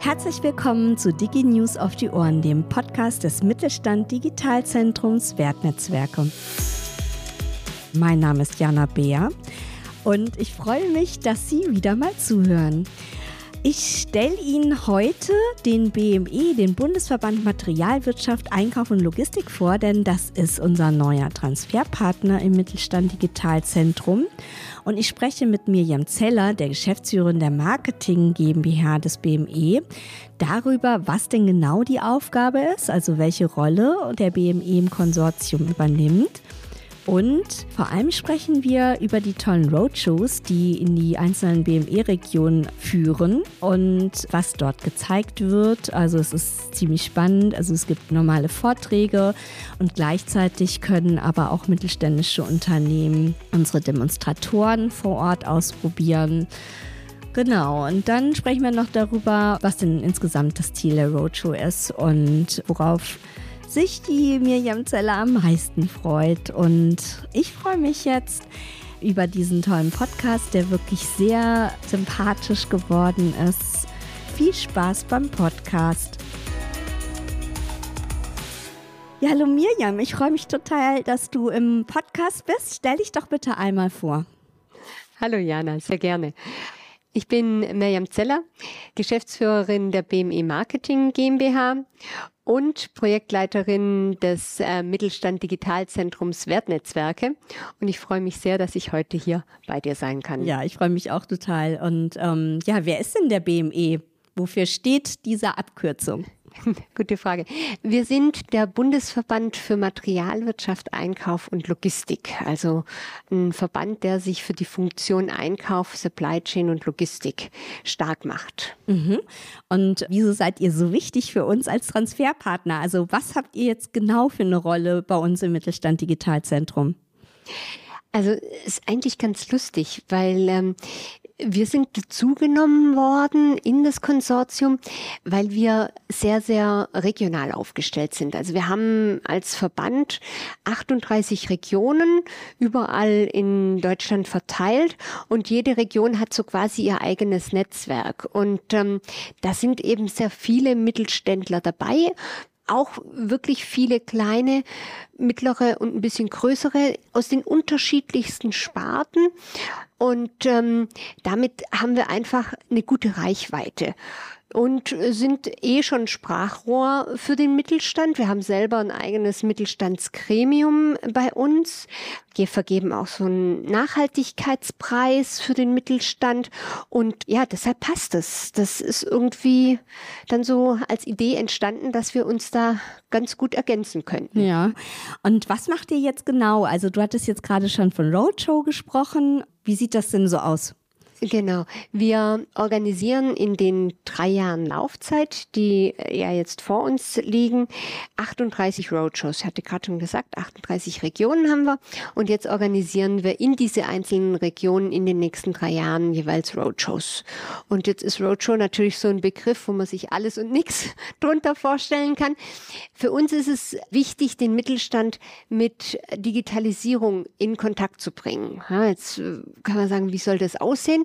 Herzlich willkommen zu DigiNews auf die Ohren, dem Podcast des Mittelstand Digitalzentrums Wertnetzwerke. Mein Name ist Jana Beer und ich freue mich, dass Sie wieder mal zuhören. Ich stelle Ihnen heute den BME, den Bundesverband Materialwirtschaft, Einkauf und Logistik vor, denn das ist unser neuer Transferpartner im Mittelstand Digitalzentrum. Und ich spreche mit Mirjam Zeller, der Geschäftsführerin der Marketing GmbH des BME, darüber, was denn genau die Aufgabe ist, also welche Rolle der BME im Konsortium übernimmt und vor allem sprechen wir über die tollen Roadshows, die in die einzelnen BME-Regionen führen und was dort gezeigt wird. Also es ist ziemlich spannend. Also es gibt normale Vorträge und gleichzeitig können aber auch mittelständische Unternehmen unsere Demonstratoren vor Ort ausprobieren. Genau, und dann sprechen wir noch darüber, was denn insgesamt das Ziel der Roadshow ist und worauf sich die Mirjam Zeller am meisten freut. Und ich freue mich jetzt über diesen tollen Podcast, der wirklich sehr sympathisch geworden ist. Viel Spaß beim Podcast. Ja, hallo Mirjam, ich freue mich total, dass du im Podcast bist. Stell dich doch bitte einmal vor. Hallo Jana, sehr gerne. Ich bin Mirjam Zeller, Geschäftsführerin der BME Marketing GmbH und Projektleiterin des äh, Mittelstand Digitalzentrums Wertnetzwerke. Und ich freue mich sehr, dass ich heute hier bei dir sein kann. Ja, ich freue mich auch total. Und ähm, ja, wer ist denn der BME? Wofür steht diese Abkürzung? Gute Frage. Wir sind der Bundesverband für Materialwirtschaft, Einkauf und Logistik. Also ein Verband, der sich für die Funktion Einkauf, Supply Chain und Logistik stark macht. Mhm. Und wieso seid ihr so wichtig für uns als Transferpartner? Also was habt ihr jetzt genau für eine Rolle bei uns im Mittelstand Digitalzentrum? Also ist eigentlich ganz lustig, weil ähm, wir sind dazugenommen worden in das Konsortium, weil wir sehr, sehr regional aufgestellt sind. Also wir haben als Verband 38 Regionen überall in Deutschland verteilt und jede Region hat so quasi ihr eigenes Netzwerk. Und ähm, da sind eben sehr viele Mittelständler dabei auch wirklich viele kleine, mittlere und ein bisschen größere aus den unterschiedlichsten Sparten. Und ähm, damit haben wir einfach eine gute Reichweite und sind eh schon Sprachrohr für den Mittelstand. Wir haben selber ein eigenes Mittelstandsgremium bei uns. Wir vergeben auch so einen Nachhaltigkeitspreis für den Mittelstand. Und ja, deshalb passt es. Das ist irgendwie dann so als Idee entstanden, dass wir uns da ganz gut ergänzen könnten. Ja. Und was macht ihr jetzt genau? Also du hattest jetzt gerade schon von Roadshow gesprochen. Wie sieht das denn so aus? Genau. Wir organisieren in den drei Jahren Laufzeit, die ja jetzt vor uns liegen, 38 Roadshows. Ich hatte gerade schon gesagt, 38 Regionen haben wir. Und jetzt organisieren wir in diese einzelnen Regionen in den nächsten drei Jahren jeweils Roadshows. Und jetzt ist Roadshow natürlich so ein Begriff, wo man sich alles und nichts drunter vorstellen kann. Für uns ist es wichtig, den Mittelstand mit Digitalisierung in Kontakt zu bringen. Jetzt äh, kann man sagen, wie soll das aussehen?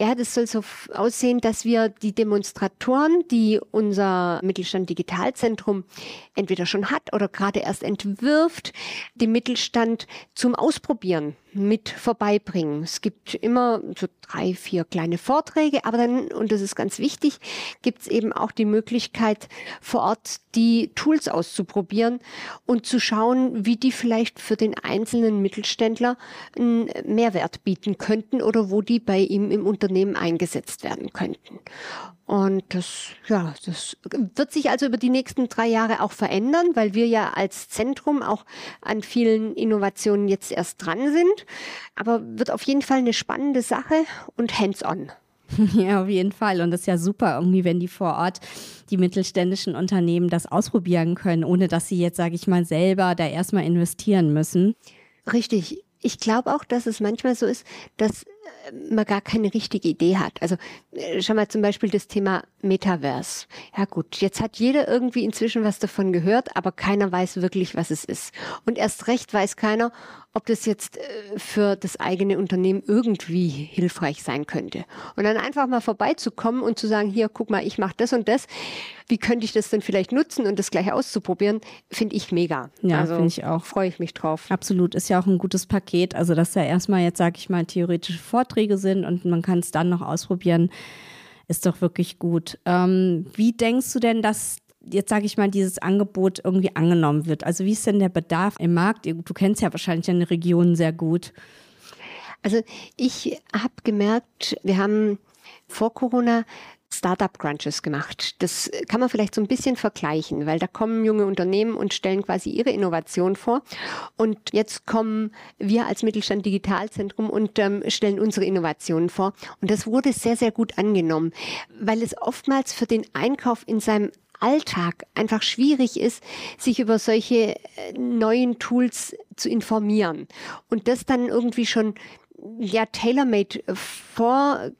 Ja, das soll so aussehen, dass wir die Demonstratoren, die unser Mittelstand Digitalzentrum entweder schon hat oder gerade erst entwirft, dem Mittelstand zum Ausprobieren mit vorbeibringen. Es gibt immer so drei, vier kleine Vorträge, aber dann, und das ist ganz wichtig, gibt es eben auch die Möglichkeit, vor Ort die Tools auszuprobieren und zu schauen, wie die vielleicht für den einzelnen Mittelständler einen Mehrwert bieten könnten oder wo die bei ihm im Unternehmen eingesetzt werden könnten. Und das, ja, das wird sich also über die nächsten drei Jahre auch verändern, weil wir ja als Zentrum auch an vielen Innovationen jetzt erst dran sind. Aber wird auf jeden Fall eine spannende Sache und hands-on. Ja, auf jeden Fall. Und das ist ja super irgendwie, wenn die vor Ort die mittelständischen Unternehmen das ausprobieren können, ohne dass sie jetzt, sage ich mal, selber da erstmal investieren müssen. Richtig. Ich glaube auch, dass es manchmal so ist, dass man gar keine richtige Idee hat. Also äh, schau mal zum Beispiel das Thema Metaverse. Ja gut, jetzt hat jeder irgendwie inzwischen was davon gehört, aber keiner weiß wirklich, was es ist. Und erst recht weiß keiner, ob das jetzt äh, für das eigene Unternehmen irgendwie hilfreich sein könnte. Und dann einfach mal vorbeizukommen und zu sagen, hier, guck mal, ich mache das und das. Wie könnte ich das denn vielleicht nutzen und das gleich auszuprobieren, finde ich mega. Ja, also, finde ich auch. Freue ich mich drauf. Absolut, ist ja auch ein gutes Paket. Also, dass da erstmal jetzt, sage ich mal, theoretische Vorträge sind und man kann es dann noch ausprobieren, ist doch wirklich gut. Ähm, wie denkst du denn, dass jetzt sage ich mal, dieses Angebot irgendwie angenommen wird? Also wie ist denn der Bedarf im Markt? Du kennst ja wahrscheinlich eine Region sehr gut. Also ich habe gemerkt, wir haben vor Corona Startup Crunches gemacht. Das kann man vielleicht so ein bisschen vergleichen, weil da kommen junge Unternehmen und stellen quasi ihre Innovation vor. Und jetzt kommen wir als Mittelstand Digitalzentrum und ähm, stellen unsere Innovationen vor. Und das wurde sehr, sehr gut angenommen, weil es oftmals für den Einkauf in seinem Alltag einfach schwierig ist, sich über solche äh, neuen Tools zu informieren und das dann irgendwie schon ja tailor-made vor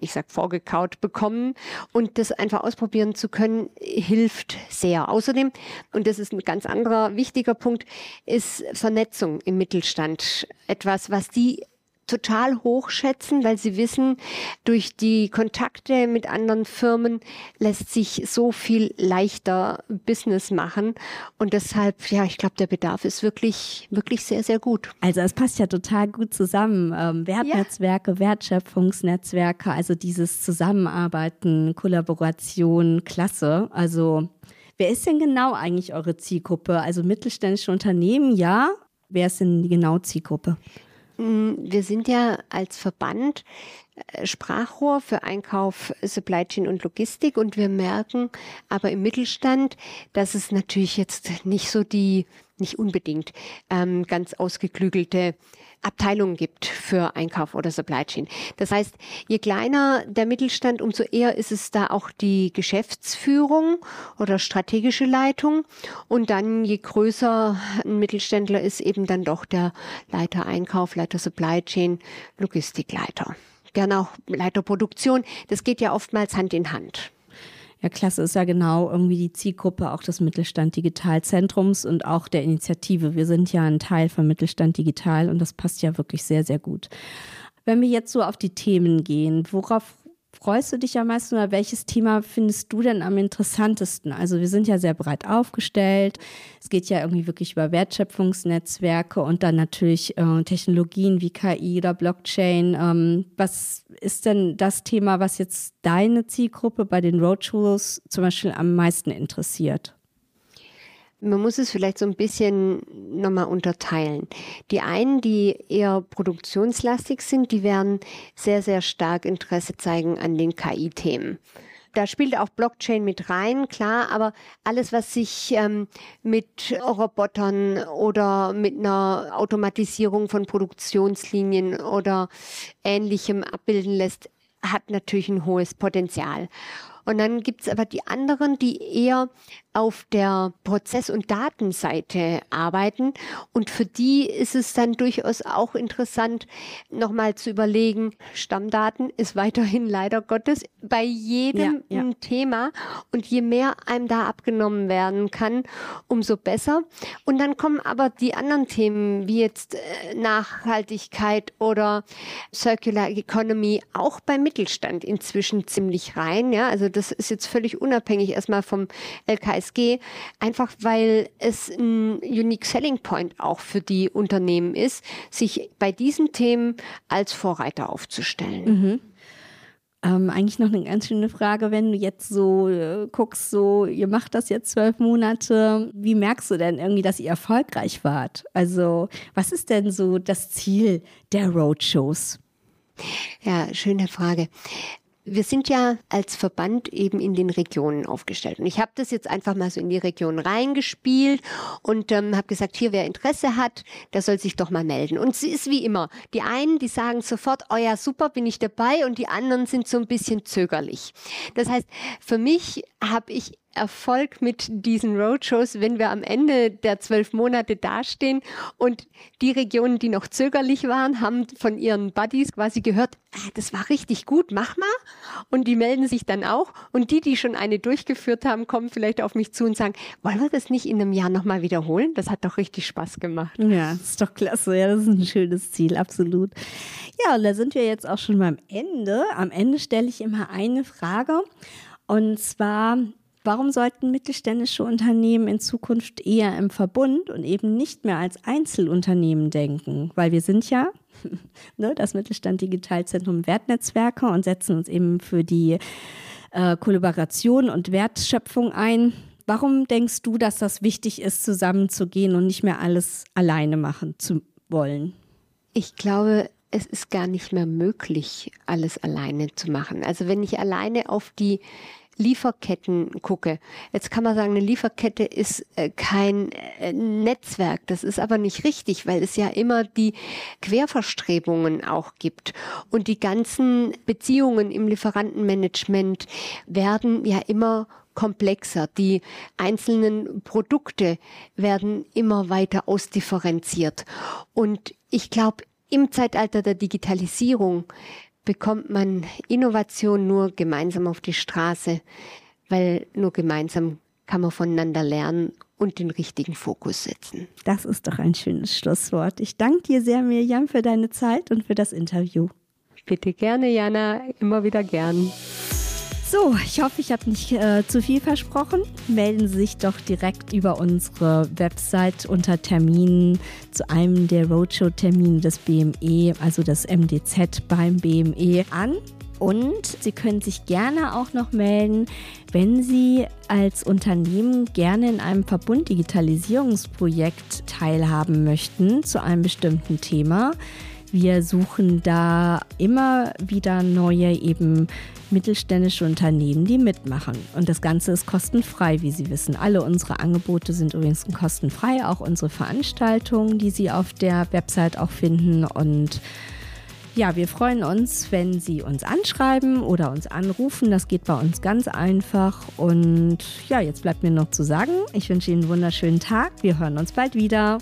ich sag vorgekaut bekommen und das einfach ausprobieren zu können, hilft sehr. Außerdem, und das ist ein ganz anderer wichtiger Punkt, ist Vernetzung im Mittelstand etwas, was die total hochschätzen, weil sie wissen, durch die Kontakte mit anderen Firmen lässt sich so viel leichter Business machen. Und deshalb, ja, ich glaube, der Bedarf ist wirklich, wirklich sehr, sehr gut. Also es passt ja total gut zusammen. Ähm, Wertnetzwerke, ja. Wertschöpfungsnetzwerke, also dieses Zusammenarbeiten, Kollaboration, klasse. Also Wer ist denn genau eigentlich eure Zielgruppe? Also mittelständische Unternehmen, ja. Wer ist denn die genau Zielgruppe? Mm, wir sind ja als Verband äh, Sprachrohr für Einkauf, Supply Chain und Logistik und wir merken aber im Mittelstand, dass es natürlich jetzt nicht so die, nicht unbedingt ähm, ganz ausgeklügelte Abteilungen gibt für Einkauf oder Supply Chain. Das heißt, je kleiner der Mittelstand, umso eher ist es da auch die Geschäftsführung oder strategische Leitung. Und dann, je größer ein Mittelständler ist, eben dann doch der Leiter Einkauf, Leiter Supply Chain, Logistikleiter. Gerne auch Leiter Produktion. Das geht ja oftmals Hand in Hand. Ja, klasse ist ja genau irgendwie die Zielgruppe auch des Mittelstand Digitalzentrums und auch der Initiative. Wir sind ja ein Teil von Mittelstand Digital und das passt ja wirklich sehr, sehr gut. Wenn wir jetzt so auf die Themen gehen, worauf freust du dich am meisten oder welches Thema findest du denn am interessantesten? Also wir sind ja sehr breit aufgestellt. Es geht ja irgendwie wirklich über Wertschöpfungsnetzwerke und dann natürlich äh, Technologien wie KI oder Blockchain. Ähm, was ist denn das Thema, was jetzt deine Zielgruppe bei den Roadshows zum Beispiel am meisten interessiert? Man muss es vielleicht so ein bisschen nochmal unterteilen. Die einen, die eher produktionslastig sind, die werden sehr, sehr stark Interesse zeigen an den KI-Themen. Da spielt auch Blockchain mit rein, klar, aber alles, was sich ähm, mit Robotern oder mit einer Automatisierung von Produktionslinien oder ähnlichem abbilden lässt, hat natürlich ein hohes Potenzial. Und dann gibt's aber die anderen, die eher auf der Prozess- und Datenseite arbeiten. Und für die ist es dann durchaus auch interessant, nochmal zu überlegen, Stammdaten ist weiterhin leider Gottes bei jedem ja, ja. Thema. Und je mehr einem da abgenommen werden kann, umso besser. Und dann kommen aber die anderen Themen, wie jetzt äh, Nachhaltigkeit oder Circular Economy, auch beim Mittelstand inzwischen ziemlich rein. Ja, also das ist jetzt völlig unabhängig erstmal vom LKSG, einfach weil es ein Unique Selling Point auch für die Unternehmen ist, sich bei diesen Themen als Vorreiter aufzustellen. Mhm. Ähm, eigentlich noch eine ganz schöne Frage, wenn du jetzt so äh, guckst, so ihr macht das jetzt zwölf Monate, wie merkst du denn irgendwie, dass ihr erfolgreich wart? Also was ist denn so das Ziel der Roadshows? Ja, schöne Frage. Wir sind ja als Verband eben in den Regionen aufgestellt. Und ich habe das jetzt einfach mal so in die Region reingespielt und ähm, habe gesagt, hier, wer Interesse hat, der soll sich doch mal melden. Und es ist wie immer. Die einen, die sagen sofort, oh ja, super, bin ich dabei. Und die anderen sind so ein bisschen zögerlich. Das heißt, für mich habe ich Erfolg mit diesen Roadshows, wenn wir am Ende der zwölf Monate dastehen und die Regionen, die noch zögerlich waren, haben von ihren Buddies quasi gehört, ah, das war richtig gut, mach mal. Und die melden sich dann auch. Und die, die schon eine durchgeführt haben, kommen vielleicht auf mich zu und sagen, wollen wir das nicht in einem Jahr nochmal wiederholen? Das hat doch richtig Spaß gemacht. Ja, ist doch klasse. Ja, das ist ein schönes Ziel, absolut. Ja, und da sind wir jetzt auch schon beim Ende. Am Ende stelle ich immer eine Frage. Und zwar, Warum sollten mittelständische Unternehmen in Zukunft eher im Verbund und eben nicht mehr als Einzelunternehmen denken? Weil wir sind ja ne, das Mittelstand Digitalzentrum Wertnetzwerke und setzen uns eben für die äh, Kollaboration und Wertschöpfung ein. Warum denkst du, dass das wichtig ist, zusammenzugehen und nicht mehr alles alleine machen zu wollen? Ich glaube, es ist gar nicht mehr möglich, alles alleine zu machen. Also wenn ich alleine auf die Lieferketten gucke. Jetzt kann man sagen, eine Lieferkette ist äh, kein äh, Netzwerk. Das ist aber nicht richtig, weil es ja immer die Querverstrebungen auch gibt. Und die ganzen Beziehungen im Lieferantenmanagement werden ja immer komplexer. Die einzelnen Produkte werden immer weiter ausdifferenziert. Und ich glaube, im Zeitalter der Digitalisierung bekommt man Innovation nur gemeinsam auf die Straße, weil nur gemeinsam kann man voneinander lernen und den richtigen Fokus setzen. Das ist doch ein schönes Schlusswort. Ich danke dir sehr, Mirjam, für deine Zeit und für das Interview. Bitte gerne, Jana, immer wieder gern. So, ich hoffe, ich habe nicht äh, zu viel versprochen. Melden Sie sich doch direkt über unsere Website unter Terminen zu einem der Roadshow-Termine des BME, also des MDZ beim BME an. Und Sie können sich gerne auch noch melden, wenn Sie als Unternehmen gerne in einem Verbund-Digitalisierungsprojekt teilhaben möchten zu einem bestimmten Thema. Wir suchen da immer wieder neue eben mittelständische Unternehmen, die mitmachen. Und das Ganze ist kostenfrei, wie Sie wissen. Alle unsere Angebote sind übrigens kostenfrei, auch unsere Veranstaltungen, die Sie auf der Website auch finden. Und ja, wir freuen uns, wenn Sie uns anschreiben oder uns anrufen. Das geht bei uns ganz einfach. Und ja, jetzt bleibt mir noch zu sagen, ich wünsche Ihnen einen wunderschönen Tag. Wir hören uns bald wieder.